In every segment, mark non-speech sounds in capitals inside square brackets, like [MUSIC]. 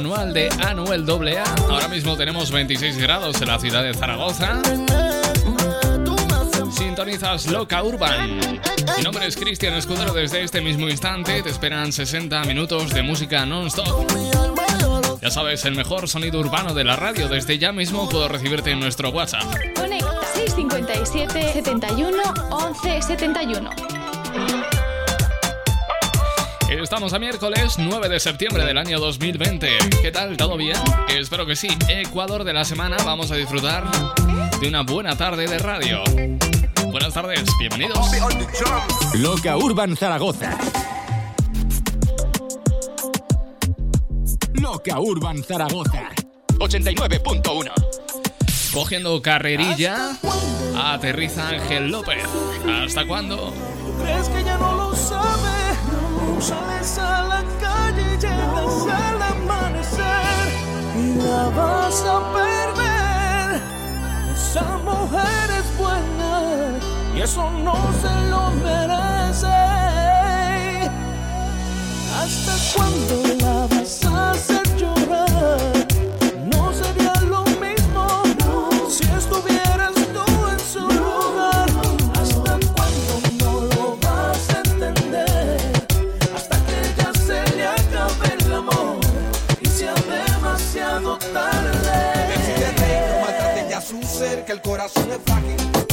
anual de Anuel AA. Ahora mismo tenemos 26 grados en la ciudad de Zaragoza. Sintonizas Loca Urban. Mi nombre es Cristian Escudero. Desde este mismo instante te esperan 60 minutos de música non-stop. Ya sabes, el mejor sonido urbano de la radio. Desde ya mismo puedo recibirte en nuestro WhatsApp. Conecta 657 71 11 71. Estamos a miércoles 9 de septiembre del año 2020. ¿Qué tal? ¿Todo bien? Espero que sí. Ecuador de la semana, vamos a disfrutar de una buena tarde de radio. Buenas tardes, bienvenidos. Loca Urban Zaragoza. Loca Urban Zaragoza. 89.1. Cogiendo carrerilla, aterriza Ángel López. ¿Hasta cuándo? ¿Crees que ya no lo sabes? Sales a la calle y llegas al amanecer y la vas a perder. Esa mujer es buena y eso no se lo merece. ¿Hasta cuándo la vas a hacer? corazón es fucking.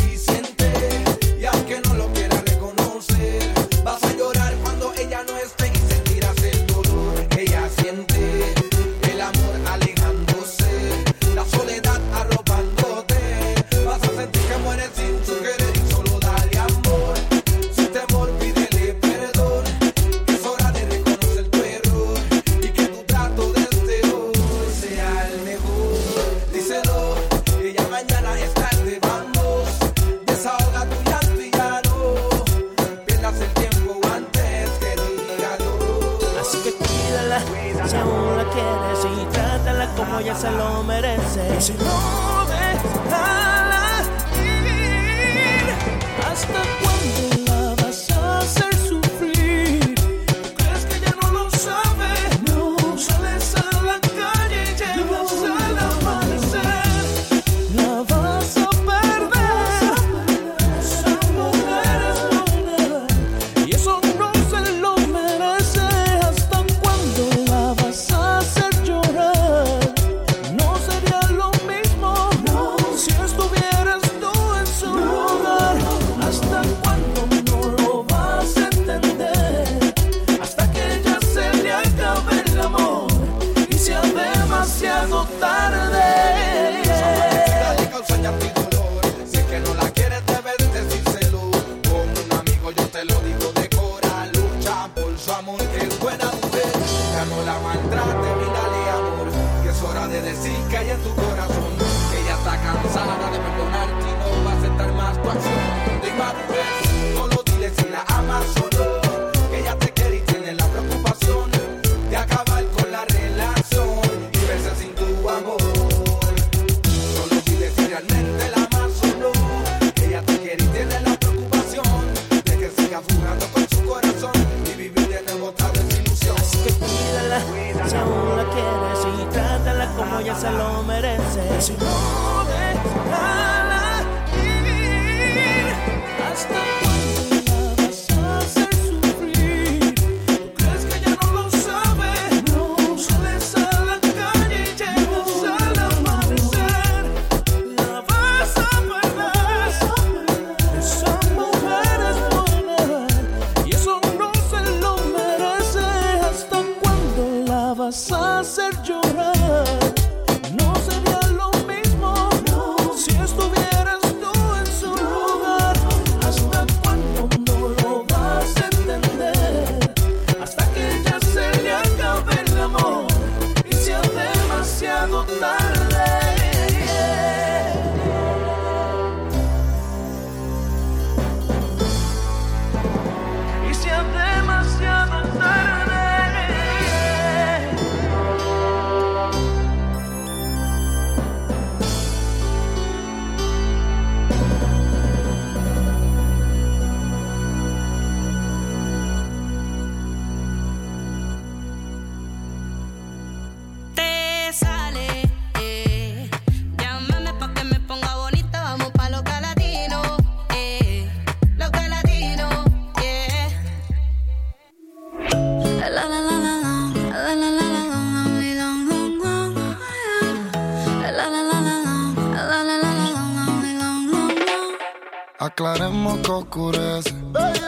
maltrate, mi dale amor. Que es hora de decir que hay en tu corazón. Que ella está cansada de perdonarte y no va a aceptar más tu acción.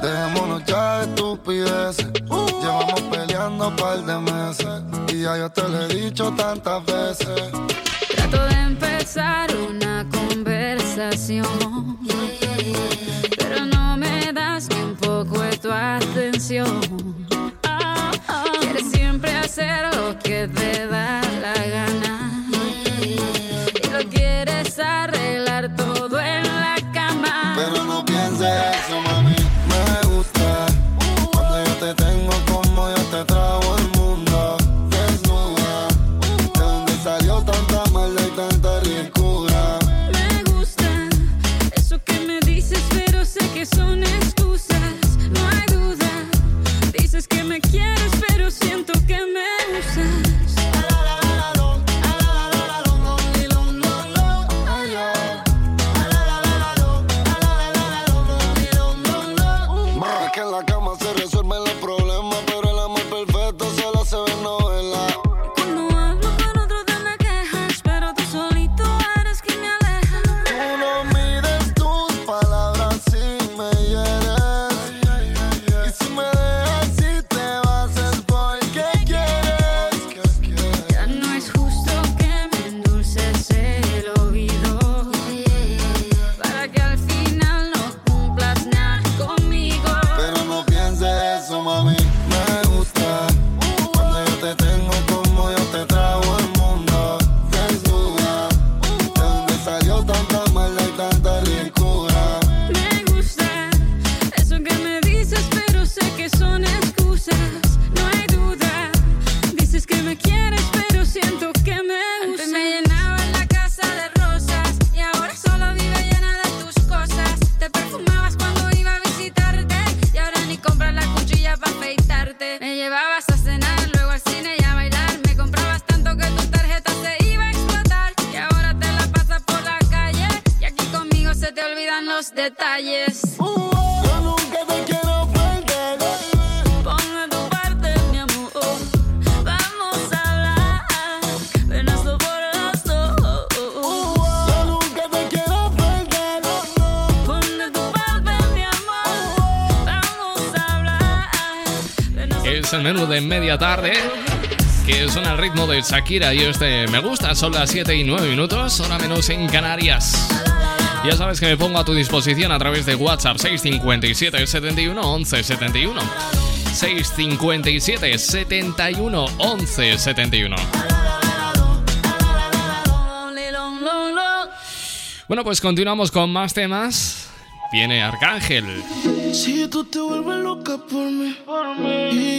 Dejémonos ya de estupideces. Llevamos peleando un par de meses. Y ya yo te lo he dicho tantas veces media tarde, que suena el ritmo de Shakira y este me gusta. Son las 7 y 9 minutos, hora menos en Canarias. Ya sabes que me pongo a tu disposición a través de WhatsApp 657 71 11 71. 657 71 11 71. Bueno, pues continuamos con más temas. Viene Arcángel. Si tú te vuelves loca por mí, por mí.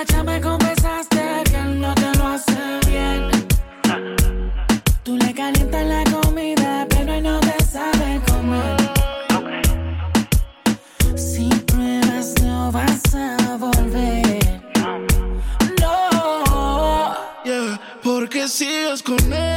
borracha me confesaste que él no te lo hace bien. Tú le calientas la comida, pero no te sabe comer. Si pruebas, no vas a volver. No, yeah, porque sigues con él.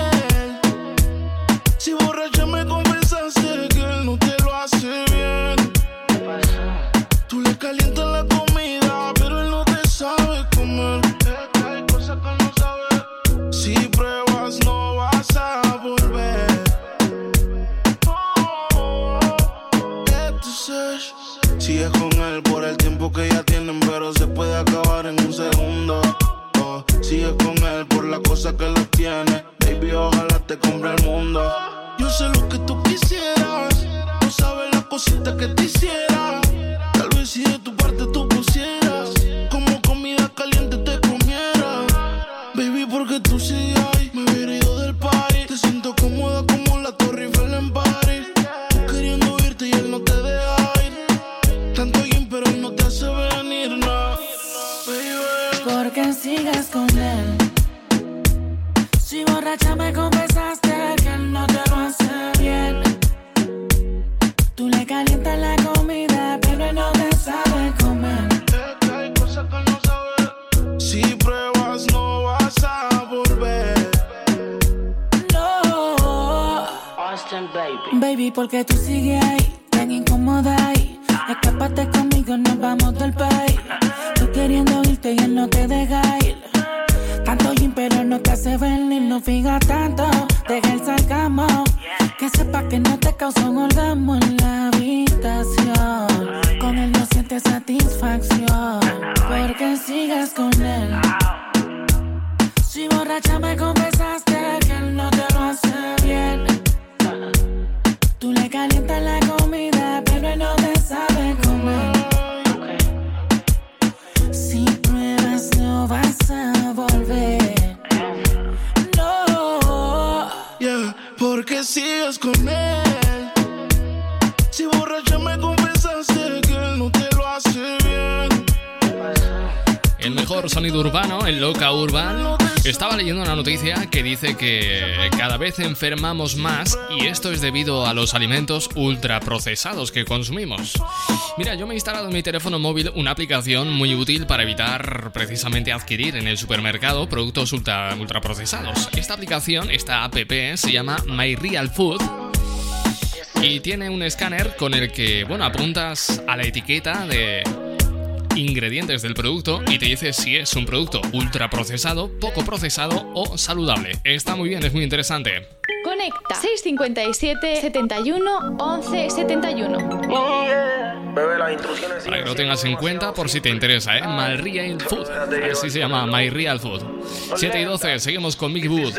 el mundo. Yo sé lo que tú quisieras, no sabes las cositas que te hiciera. Tal vez si de tu porque tú sigues que cada vez enfermamos más y esto es debido a los alimentos ultraprocesados que consumimos. Mira, yo me he instalado en mi teléfono móvil una aplicación muy útil para evitar precisamente adquirir en el supermercado productos ultra, ultraprocesados. Esta aplicación, esta app, se llama My Real Food y tiene un escáner con el que, bueno, apuntas a la etiqueta de ingredientes del producto y te dice si es un producto ultra procesado, poco procesado o saludable. Está muy bien, es muy interesante. Conecta 657 71 11 71. Bebe, las instrucciones. Para que lo tengas en cuenta por si te interesa, ¿eh? My Real Food. Así se llama, My Real Food. 7 y 12, seguimos con Mick Wood.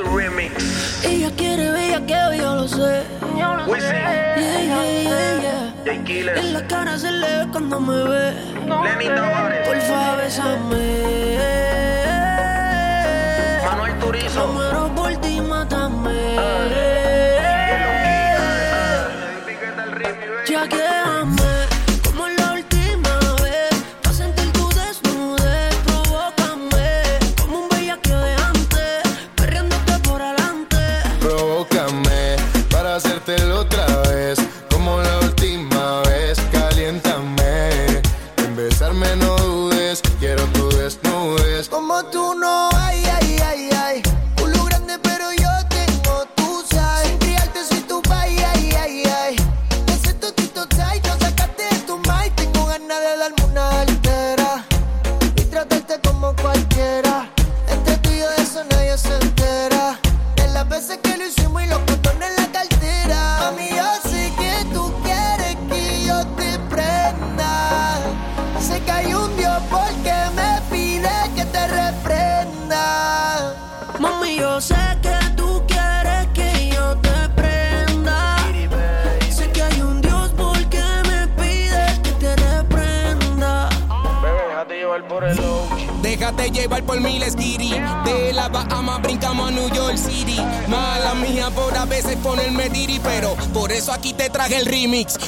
Ella quiere bellaqueo, yo. Yo lo sé. Yeah, yeah, yeah, en la cara se le ve cuando me ve. Lenny Tavares. Porfa, bésame. Manuel Turizo. Yo por ti, mátame.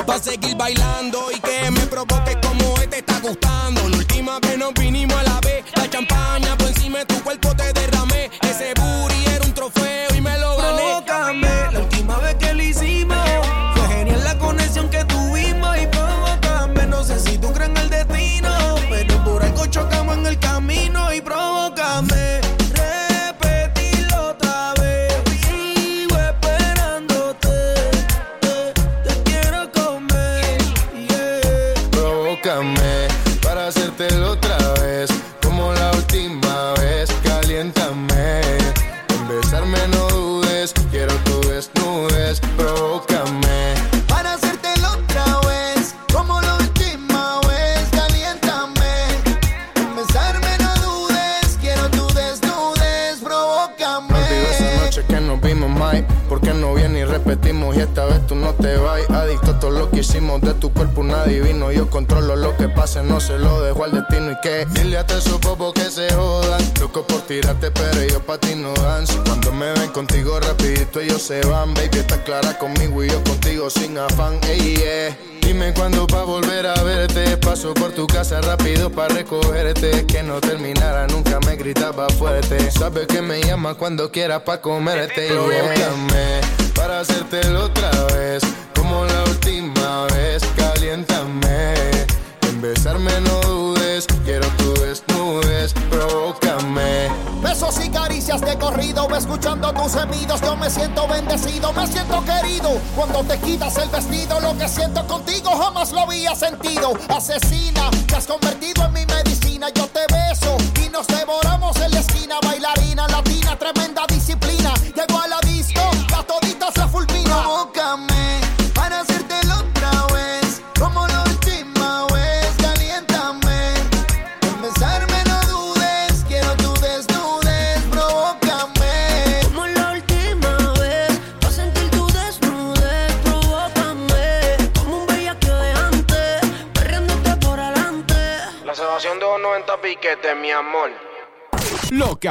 Pa' seguir bailando y que me provoques como este está gustando. La última vez nos vinimos a la vez cuando quiera pa' comerte. Este Invócame para hacértelo otra vez, como la última vez. Caliéntame, en besarme no dudes, quiero tu desnudez, provócame. Besos y caricias de corrido, escuchando tus gemidos, yo me siento bendecido, me siento querido. Cuando te quitas el vestido, lo que siento contigo jamás lo había sentido. Asesino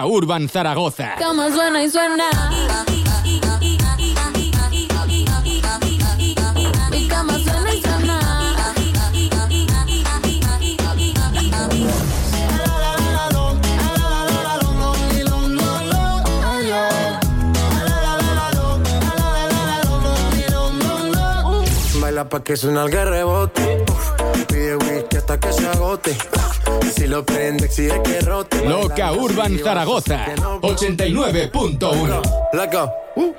Urban Zaragoza. Cama suena y suena. Mi cama suena y suena. Baila pa' que suena el rebote. Pide whisky hasta que se agote. Si lo prende, exige que rote. Loca Urban Zaragoza. 89.1. Loco. Uh.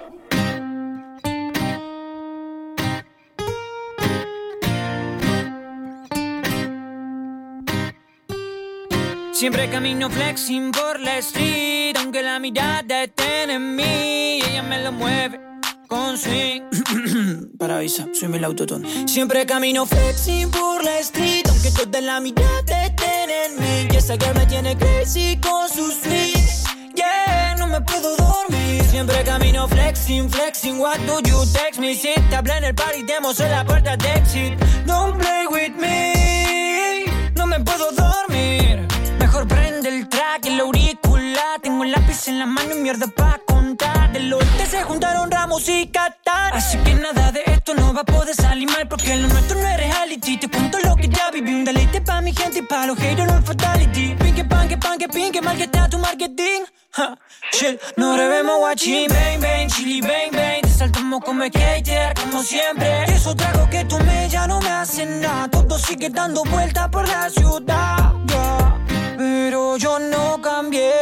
Siempre camino flexing por la street, aunque la mirada esté en mí, ella me lo mueve con swing. [COUGHS] Paraíso, soy el autotune. Siempre camino flexing por la street, aunque toda la mirada estén y esa girl me tiene crazy con sus swing. Yeah, no me puedo dormir. Siempre camino flexing, flexing. What do you text me? Si te hablé en el party, demos en la puerta de exit. Don't play with me. No me puedo dormir. Mejor prende el track, el auricular. Tengo el lápiz en la mano y mierda pa' contar. Del oeste se juntaron Ramos y Qatar. Así que nada de esto no va a poder salir mal. Porque lo nuestro no es pa' mi gente y pa' los haters no fatality. Pinque, panque, panque, que está tu marketing. Ha, shit, no revemos guachín. Bang, bang, chili, bang, bang. Te saltamos como skater, como siempre. Eso trago que tomé ya no me hace nada. Todo sigue dando vueltas por la ciudad. Pero yo no cambié.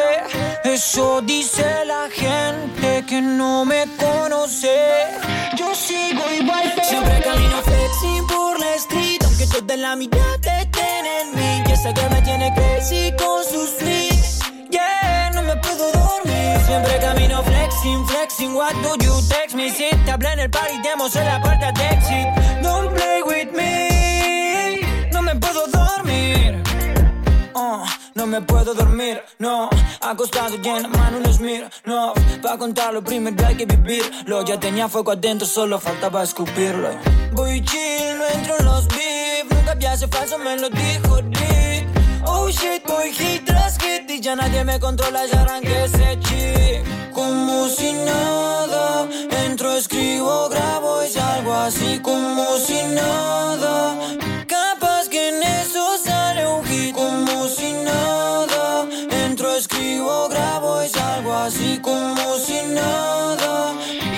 Eso dice la gente que no me conoce. Yo sigo igual. Siempre camino flexing por la street. Aunque toda la mí. Y esa girl me tiene crazy con sus swings. Yeah, no me puedo dormir. Siempre camino flexing, flexing. What do you text me? Si te hablé en el party, demos en la puerta de exit. Don't play with me. No me puedo dormir. Oh, no me puedo dormir, no. Acostado y en la mano un smir, no. Pa' contarlo primero hay que vivirlo. Ya tenía fuego adentro, solo faltaba escupirlo. Voy chill, no entro en los beef. Nunca vi hace falso, me lo dijo Dick. Oh shit, voy hit tras hit y ya nadie me controla, ya arranqué ese chip. Como si nada, entro, escribo, grabo y salgo así como si nada. Así como si nada.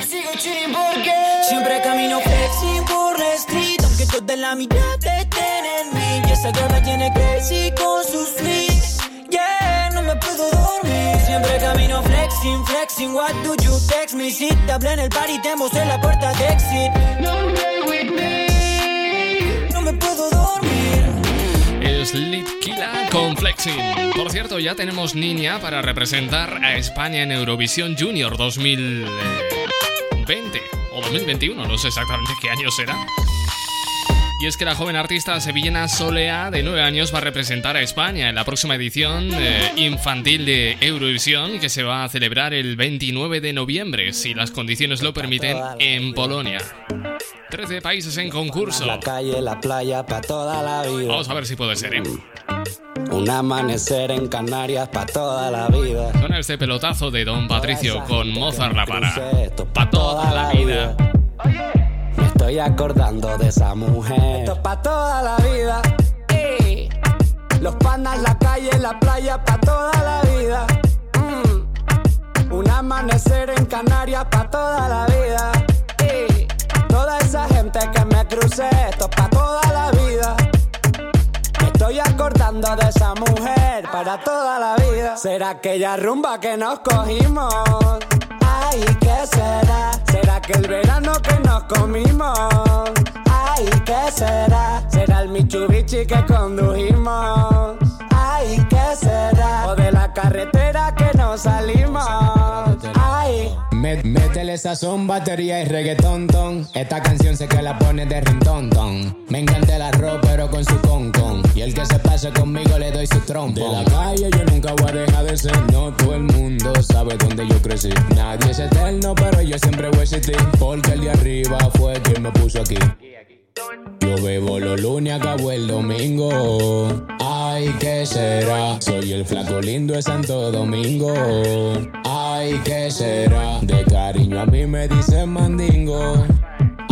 Sigo chilling porque siempre camino flexing por la street, aunque toda la mirada estén en mí. Y esa me tiene crazy con sus swings. Yeah, no me puedo dormir. Siempre camino flexing, flexing. What do you text me? Si te hablé en el party, te mostré la puerta de exit. Don't play with me. No me puedo dormir. Es Litkila con Flexing. Por cierto, ya tenemos niña para representar a España en Eurovisión Junior 2020 o 2021, no sé exactamente qué año será. Y es que la joven artista sevillana Solea, de 9 años, va a representar a España en la próxima edición eh, infantil de Eurovisión que se va a celebrar el 29 de noviembre, si las condiciones lo permiten, en Polonia. 13 países en concurso. La calle, la playa, pa' toda la vida. Vamos a ver si puede ser, ¿eh? Un amanecer en Canarias, pa' toda la vida. Con este pelotazo de Don Patricio con Mozart la para. Pa' toda la vida. Me estoy acordando de esa mujer. Esto es pa' toda la vida. Ey. Los panas, la calle, la playa, pa' toda la vida. Mm. Un amanecer en Canarias, pa' toda la vida. Ey. Toda esa gente que me crucé, esto es pa' toda la vida. Me estoy acordando de esa mujer para toda la vida. Será aquella rumba que nos cogimos. Ay, ¿qué será? ¿Será que el verano que nos comimos? Ay, ¿qué será? ¿Será el Mitsubishi que condujimos? Ay, ¿qué será? O de la carretera que nos salimos. Ay. Mé- Métele sazón, batería y reggaetón, ton. Esta canción sé que la pone de rington, ton. Me encanta el arroz, pero con su con, con. Y el que se pase conmigo le doy su trompo. De la calle yo nunca voy a dejar de ser. No todo el mundo sabe dónde yo crecí. Nadie es eterno, pero yo siempre voy a existir. Porque el de arriba fue quien me puso aquí. Yo bebo los lunes, acabo el domingo. Ay, ¿qué será? Soy el flaco lindo de Santo Domingo. Ay, ¿qué será? De cariño a mí me dicen mandingo.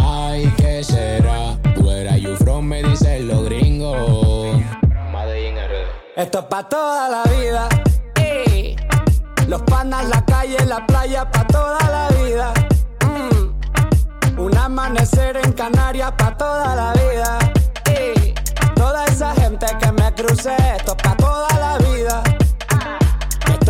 Ay, ¿qué será? Where are you from? Me dicen los gringos. Esto es pa' toda la vida. Los panas, la calle, la playa, pa' toda la vida. Un amanecer en Canarias, pa' toda la vida. ey. Toda esa gente que me crucé, esto es pa' toda la vida.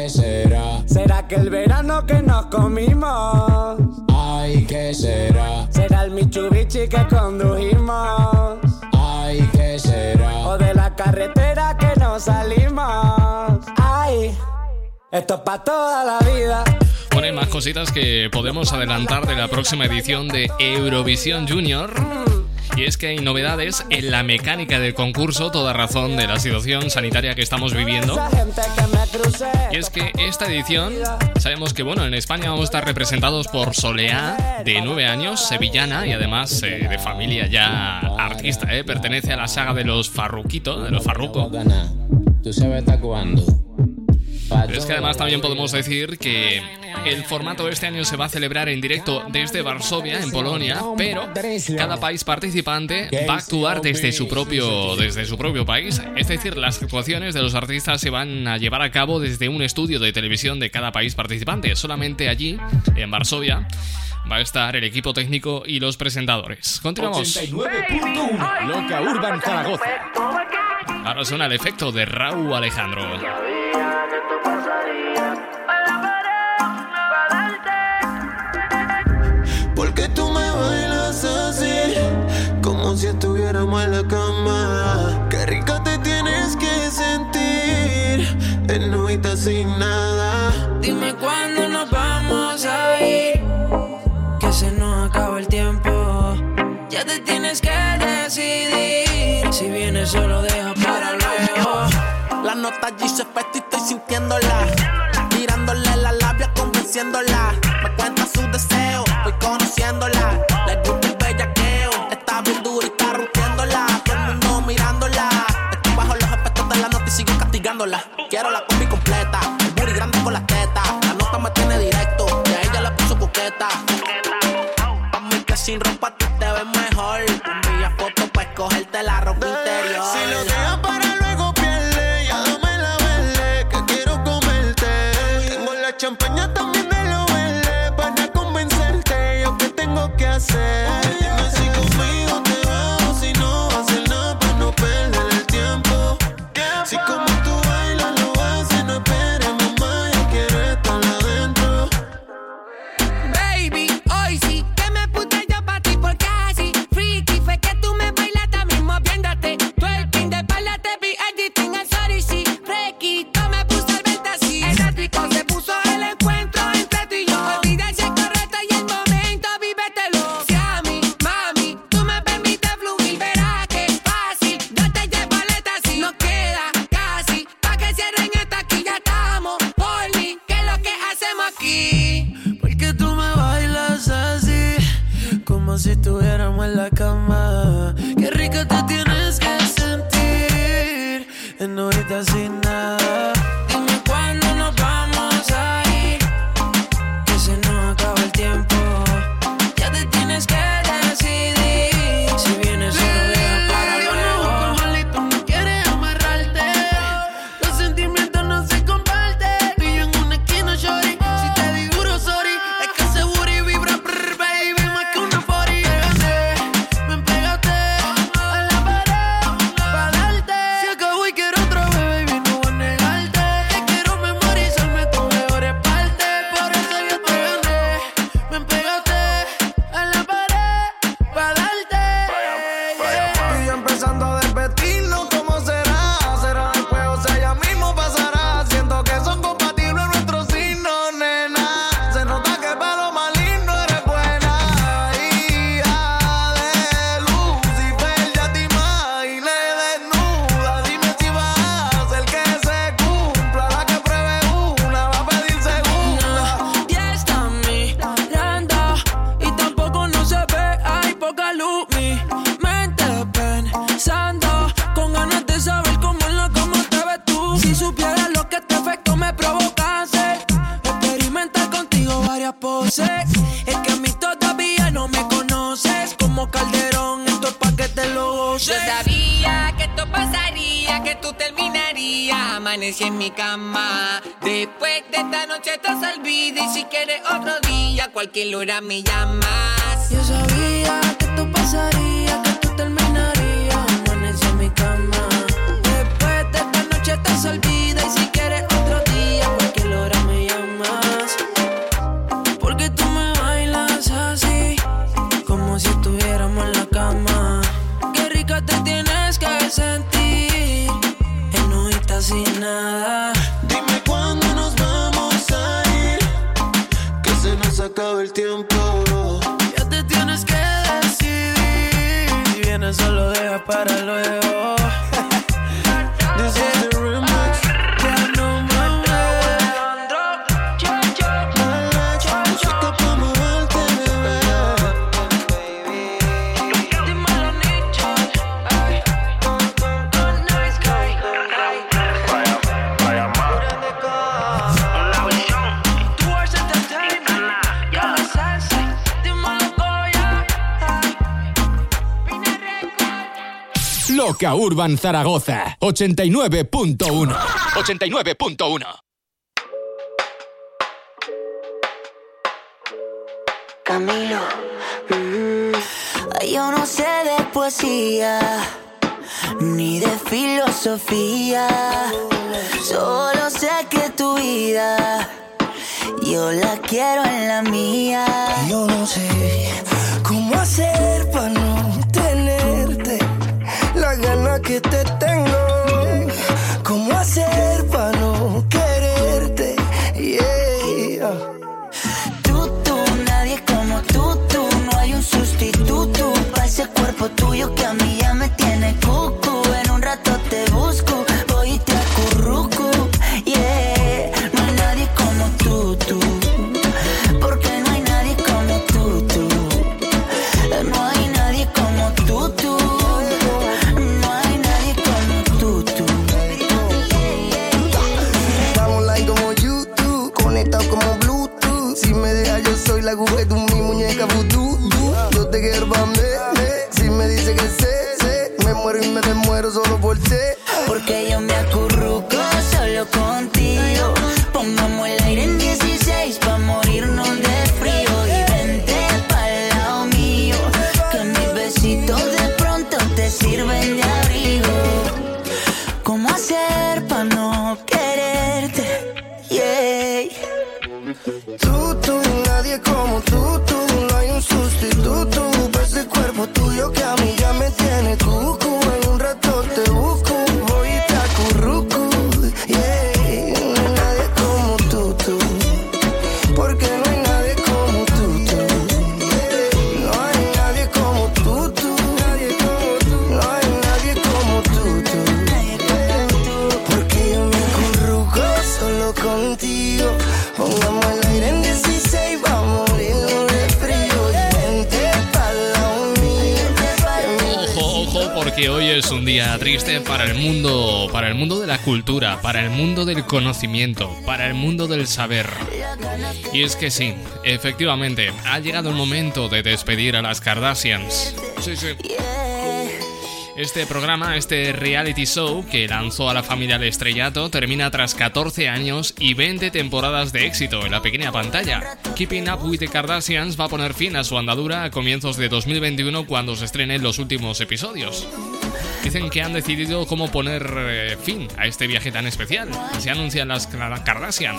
¿qué será? ¿Será que el verano que nos comimos? Ay, ¿qué será? ¿Será el Mitsubishi que condujimos? Ay, ¿qué será? ¿O de la carretera que nos salimos? Ay, esto es pa' toda la vida. Bueno, hay más cositas que podemos adelantar de la próxima edición de Eurovisión Junior. Y es que hay novedades en la mecánica del concurso, toda razón de la situación sanitaria que estamos viviendo. Y es que esta edición, sabemos que bueno, en España vamos a estar representados por Soleá, de 9 años, sevillana y además eh, de familia ya artista, eh, pertenece a la saga de los Farruquito, de los Farruco. Pero es que además también podemos decir que el formato de este año se va a celebrar en directo desde Varsovia, en Polonia, pero cada país participante va a actuar desde su propio, desde su propio país. Es decir, las actuaciones de los artistas se van a llevar a cabo desde un estudio de televisión de cada país participante. Solamente allí, en Varsovia, va a estar el equipo técnico y los presentadores. Continuamos. 89.1 Loca Urban Zaragoza. Ahora suena el efecto de Raúl Alejandro. Porque tú me bailas así, como si estuviéramos en la cama. Qué rica te tienes que sentir, en novita sin nada. Dime cuándo nos vamos a ir, que se nos acaba el tiempo. Ya te tienes que decidir, si vienes solo deja para luego. La nota allí se estoy sintiéndola. Tirándole la labia, convenciéndola. Me cuenta su deseo, voy conociéndola. Le gusta el bellaqueo, está bien dura y está rompiéndola. Todo el mundo mirándola. Estoy bajo los efectos de la nota y sigo castigándola. Quiero la combi completa, el booty grande con las tetas. La nota me tiene directo, y a ella le puso coqueta. Pa' mí que sin Amanecí en mi cama. Después de esta noche te olvida. Y si quieres otro día, cualquier hora me llamas. Yo sabía que esto pasaría, Urban Zaragoza 89.1 89.1 Camilo, mm, yo no sé de poesía ni de filosofía, solo sé que tu vida yo la quiero en la mía. Yo no sé cómo hacer para que te tengo. Cómo hacer para no quererte. Yeah. Tú, tú, nadie como tú, tú, no hay un sustituto para ese cuerpo tuyo que a mí cultura, para el mundo del conocimiento, para el mundo del saber. Y es que sí, efectivamente, ha llegado el momento de despedir a las Kardashians. Sí, sí. Este programa, este reality show que lanzó a la familia al estrellato, termina tras 14 años y 20 temporadas de éxito en la pequeña pantalla. Keeping Up with the Kardashians va a poner fin a su andadura a comienzos de 2021 cuando se estrenen los últimos episodios. Dicen que han decidido cómo poner eh, fin a este viaje tan especial. Se anuncian las Kardashian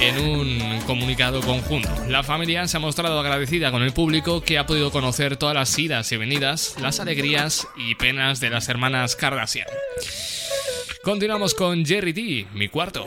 en un comunicado conjunto. La familia se ha mostrado agradecida con el público que ha podido conocer todas las idas y venidas, las alegrías y penas de las hermanas Kardashian. Continuamos con Jerry D, mi cuarto.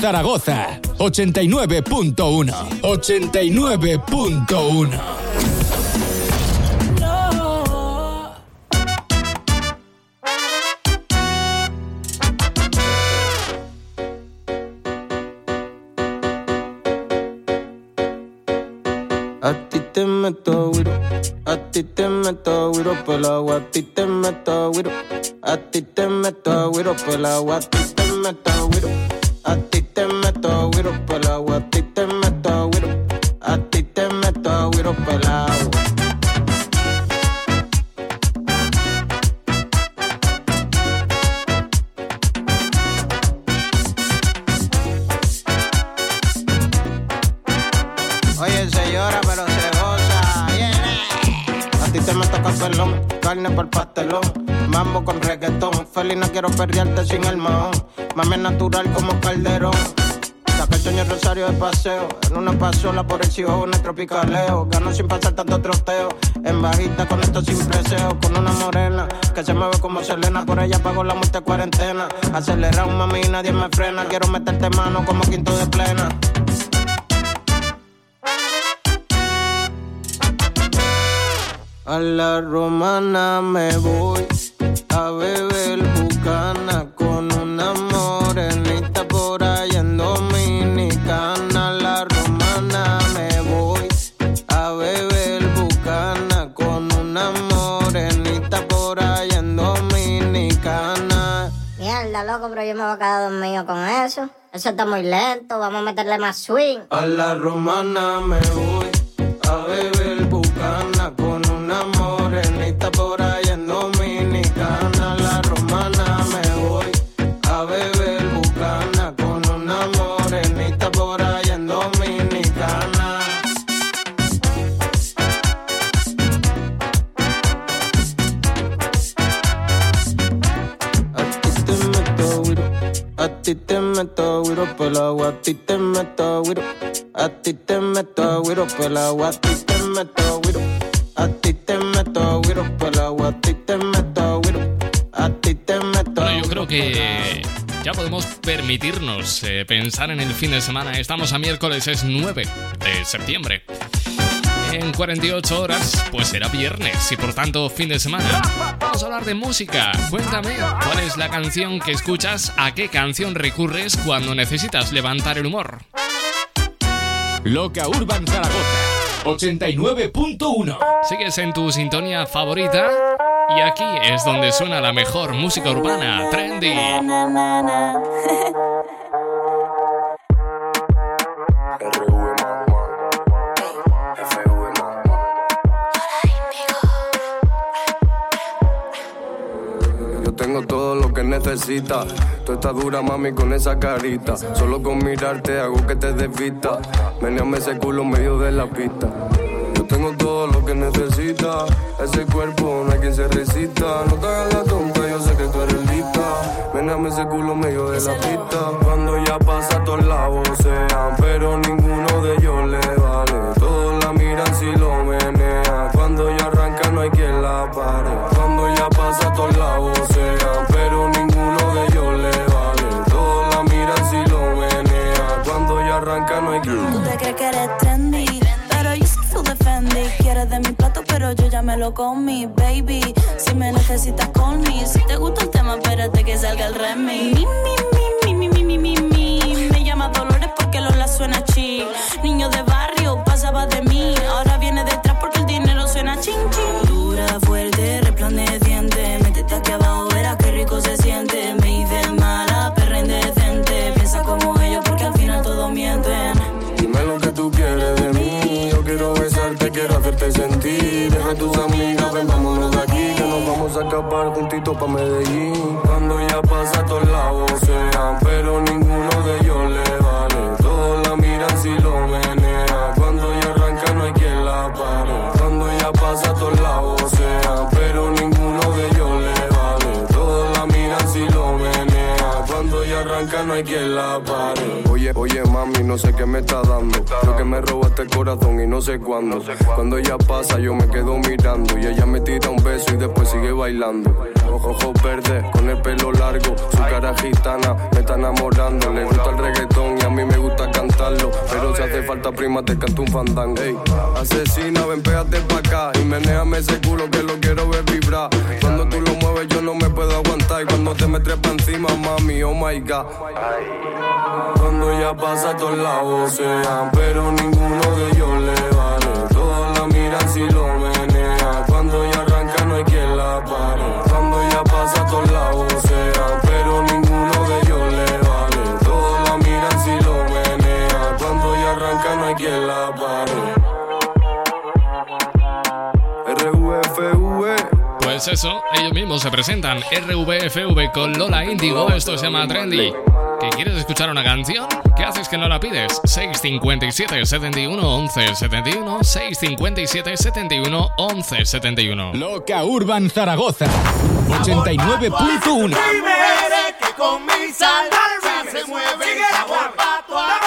Zaragoza. 89.1. 89.1. A ti te meto güiro, a ti te meto güiro por el agua, a ti te meto güiro, a ti te meto güiro por el agua, a ti te meto güiro agüero el agua, a ti te meto agüero, a ti te meto agüero el agua. Oye, se llora, pero se goza. Yeah. A ti te meto cafelón, carne por pastelón, mambo con reggaetón. Feliz, no quiero perderte sin el mahón. Mami natural como calderón Toño Rosario de paseo. En una pasola por el Cibojo, en tropicaleo. Gano sin pasar tanto troteo. En bajita con esto sin preseo. Con una morena que se mueve como Selena. Por ella pago la muerte cuarentena. Acelera un mami y nadie me frena. Quiero meterte mano como quinto de plena. A la romana me voy a beber bucana. va dormido con eso. Eso está muy lento, vamos a meterle más swing. A la romana me voy a beber bucana con ti te meto güiro por el agua, a ti te meto güiro. A ti te meto güiro por el agua, a ti te meto güiro. A ti te meto güiro por el agua, a ti te meto güiro. A ti te meto. Bueno, yo creo que ya podemos permitirnos eh, pensar en el fin de semana. Estamos a miércoles, es 9 de septiembre. En 48 horas, pues será viernes y por tanto fin de semana. Vamos a hablar de música. Cuéntame, ¿cuál es la canción que escuchas? ¿A qué canción recurres cuando necesitas levantar el humor? Loca Urban Zaragoza 89.1 Sigues en tu sintonía favorita y aquí es donde suena la mejor música urbana, trendy. [LAUGHS] tengo todo lo que necesitas. Tú estás dura, mami, con esa carita. Solo con mirarte hago que te desvista. Meneame ese culo en medio de la pista. Yo tengo todo lo que necesitas. Ese cuerpo no hay quien se resista. No te hagas la tonta, yo sé que tú eres lista. Meneame ese culo en medio de la pista. Cuando ya pasa, todos lados sean. Pero ninguno de ellos le vale. Todos la miran si lo menea. Cuando ya arranca, no hay quien la pare. Cuando ya pasa, todos lados sean. Pero yo ya me lo comí, baby. Si me necesitas, call me. Si te gusta el tema, espérate que salga el remix. Mi, mi, mi, mi, mi, mi, mi, mi. Me llama Dolores porque Lola suena chic. Niño de barrio, pasaba de mí. Ahora viene detrás porque el dinero suena ching, ching. Dura, fuerte, resplandeciente. Métete aquí abajo, hacerte sentir. Deja a tus amigas, ven, vámonos de aquí. Que nos vamos a escapar juntitos pa' Medellín. Cuando ya pasa, todos lados sean. Pero ninguno de ellos le vale. Todos la miran si lo menea. Cuando ya arranca, no hay quien la pare. Cuando ya pasa, todos lados sean. Pero ninguno de ellos le vale. Todos la miran si lo menea. Cuando ya arranca, no hay quien la pare. Oye, mami, no sé qué me está dando. Creo que me robaste el corazón y no sé cuándo. Cuando ella pasa, yo me quedo mirando. Y ella me tira un beso y después sigue bailando. Ojos verdes, con el pelo largo. Su cara gitana me está enamorando. Le gusta el reggaetón y a mí me gusta Pero si hace falta prima, te canto un fandango. Ey, asesina, ven, pégate pa' acá. Y menéame ese culo que lo quiero ver vibrar. Cuando tú lo mueves, yo no me puedo aguantar. Y cuando te me trepa encima, mami, oh my god. Cuando ya pasa todos lados sean, pero ninguno de ellos le vale. Todos la miran si lo menea. Cuando ya arranca no hay quien la pare. Cuando ya pasa todos lados sean, Pues eso, ellos mismos se presentan RVFV con Lola Índigo, esto se llama Trendy. ¿Que quieres escuchar una canción? ¿Qué haces que no la pides? 657 71 11 71 657 71 11 71 Loca Urban Zaragoza 89.1 mujeres que con mi sal se mueven sabor patua.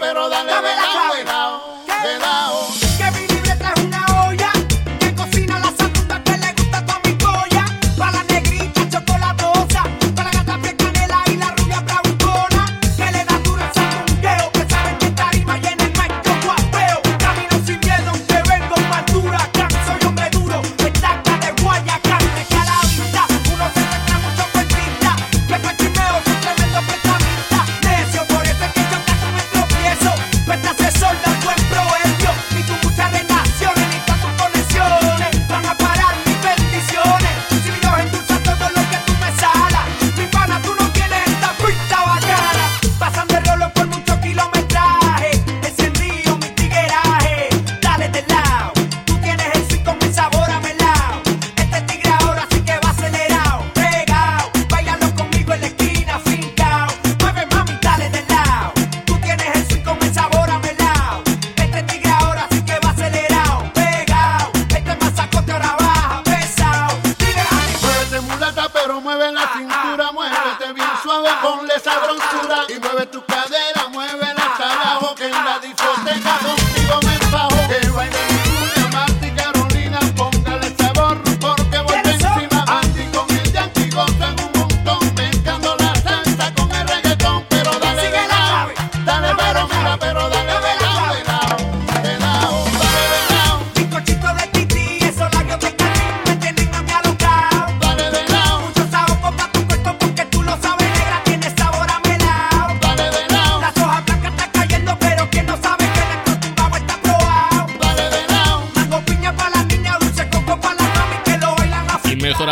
pero dale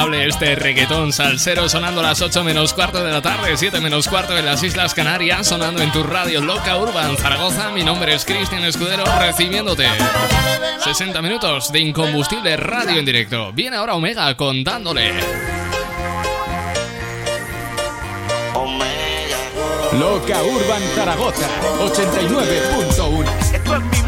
este reggaetón salsero sonando a las 8 menos cuarto de la tarde, 7 menos cuarto en las Islas Canarias, sonando en tu radio Loca Urban Zaragoza. Mi nombre es Cristian Escudero, recibiéndote 60 minutos de incombustible radio en directo. Viene ahora Omega contándole. Loca Urban Zaragoza 89.1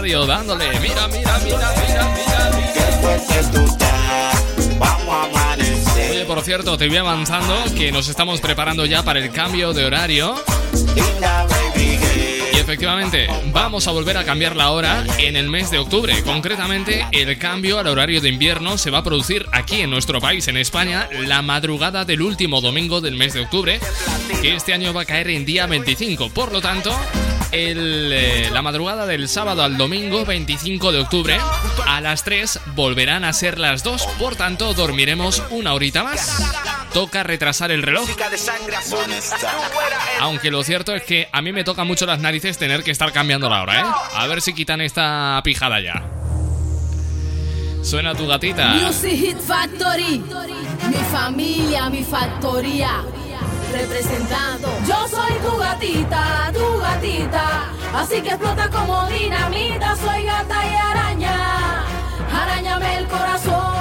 radio, dándole. Mira, mira, mira, mira, mira. Oye, por cierto, te voy avanzando que nos estamos preparando ya para el cambio de horario. Y efectivamente, vamos a volver a cambiar la hora en el mes de octubre. Concretamente, el cambio al horario de invierno se va a producir aquí en nuestro país, en España, la madrugada del último domingo del mes de octubre, que este año va a caer en día 25. Por lo tanto, eh, la madrugada del sábado al domingo 25 de octubre a las 3 volverán a ser las 2, por tanto dormiremos una horita más. Toca retrasar el reloj. Aunque lo cierto es que a mí me toca mucho las narices tener que estar cambiando la hora, ¿eh? A ver si quitan esta pijada ya. Suena tu gatita. Mi familia, mi factoría representando. Yo soy tu gatita, tu gatita, así que explota como dinamita, soy gata y araña, arañame el corazón.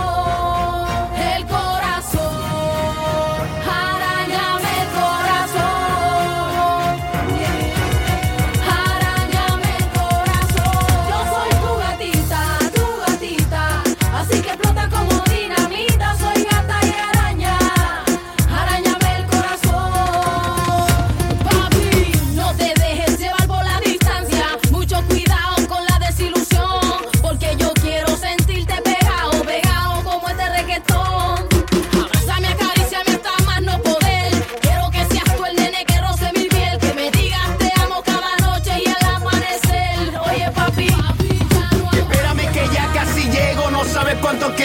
cuánto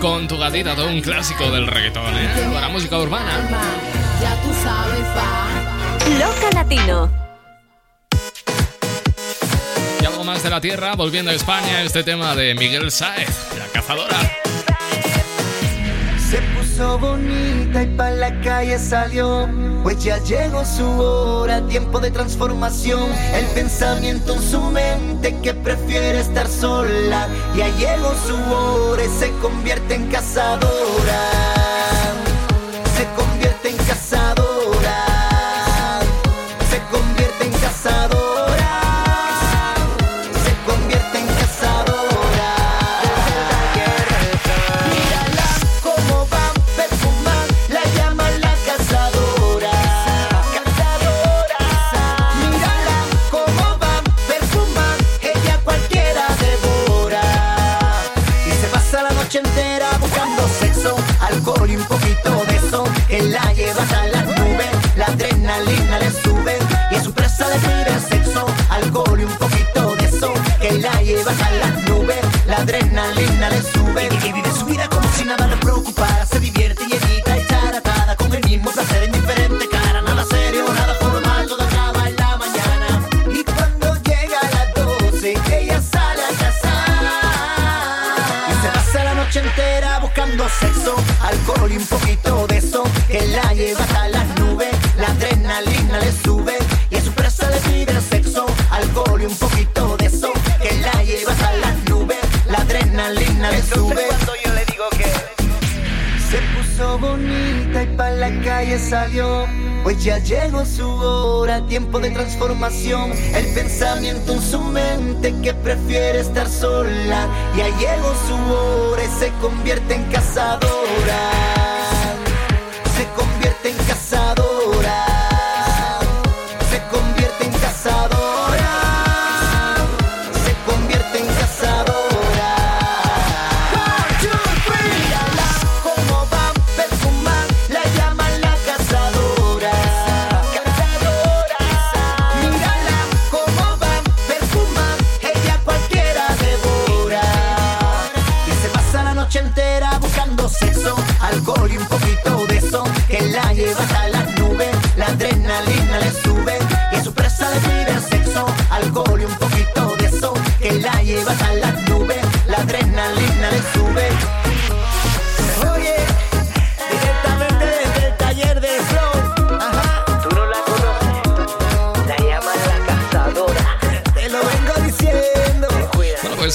con tu gatita, todo un clásico del reggaetón, ¿eh? Para música urbana. Ya tú sabes, va. Loca Latino. Y algo más de la tierra, volviendo a España, este tema de Miguel Sáez, la cazadora bonita y pa' la calle salió. Pues ya llegó su hora, tiempo de transformación. El pensamiento en su mente que prefiere estar sola. Ya llegó su hora y se convierte en cazadora. nada más lo preocuparás calle salió. Pues ya llegó su hora, tiempo de transformación. El pensamiento en su mente que prefiere estar sola. Ya llegó su hora y se convierte en cazadora.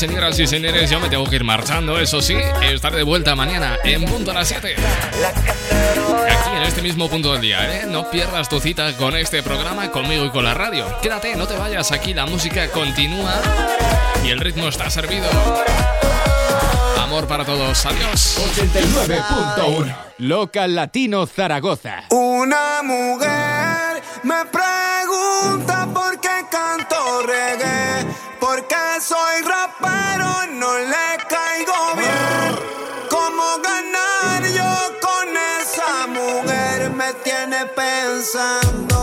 señoras y señores, yo me tengo que ir marchando, eso sí, estaré de vuelta mañana en punto a las 7. Aquí en este mismo punto del día, ¿eh? No pierdas tu cita con este programa, conmigo y con la radio. Quédate, no te vayas, aquí la música continúa y el ritmo está servido. Amor para todos, adiós. 89.1 Local Latino Zaragoza. Una mujer me pregunta por qué canto reggae porque soy rapero, no le caigo bien. ¿Cómo ganar yo con esa mujer? Me tiene pensando.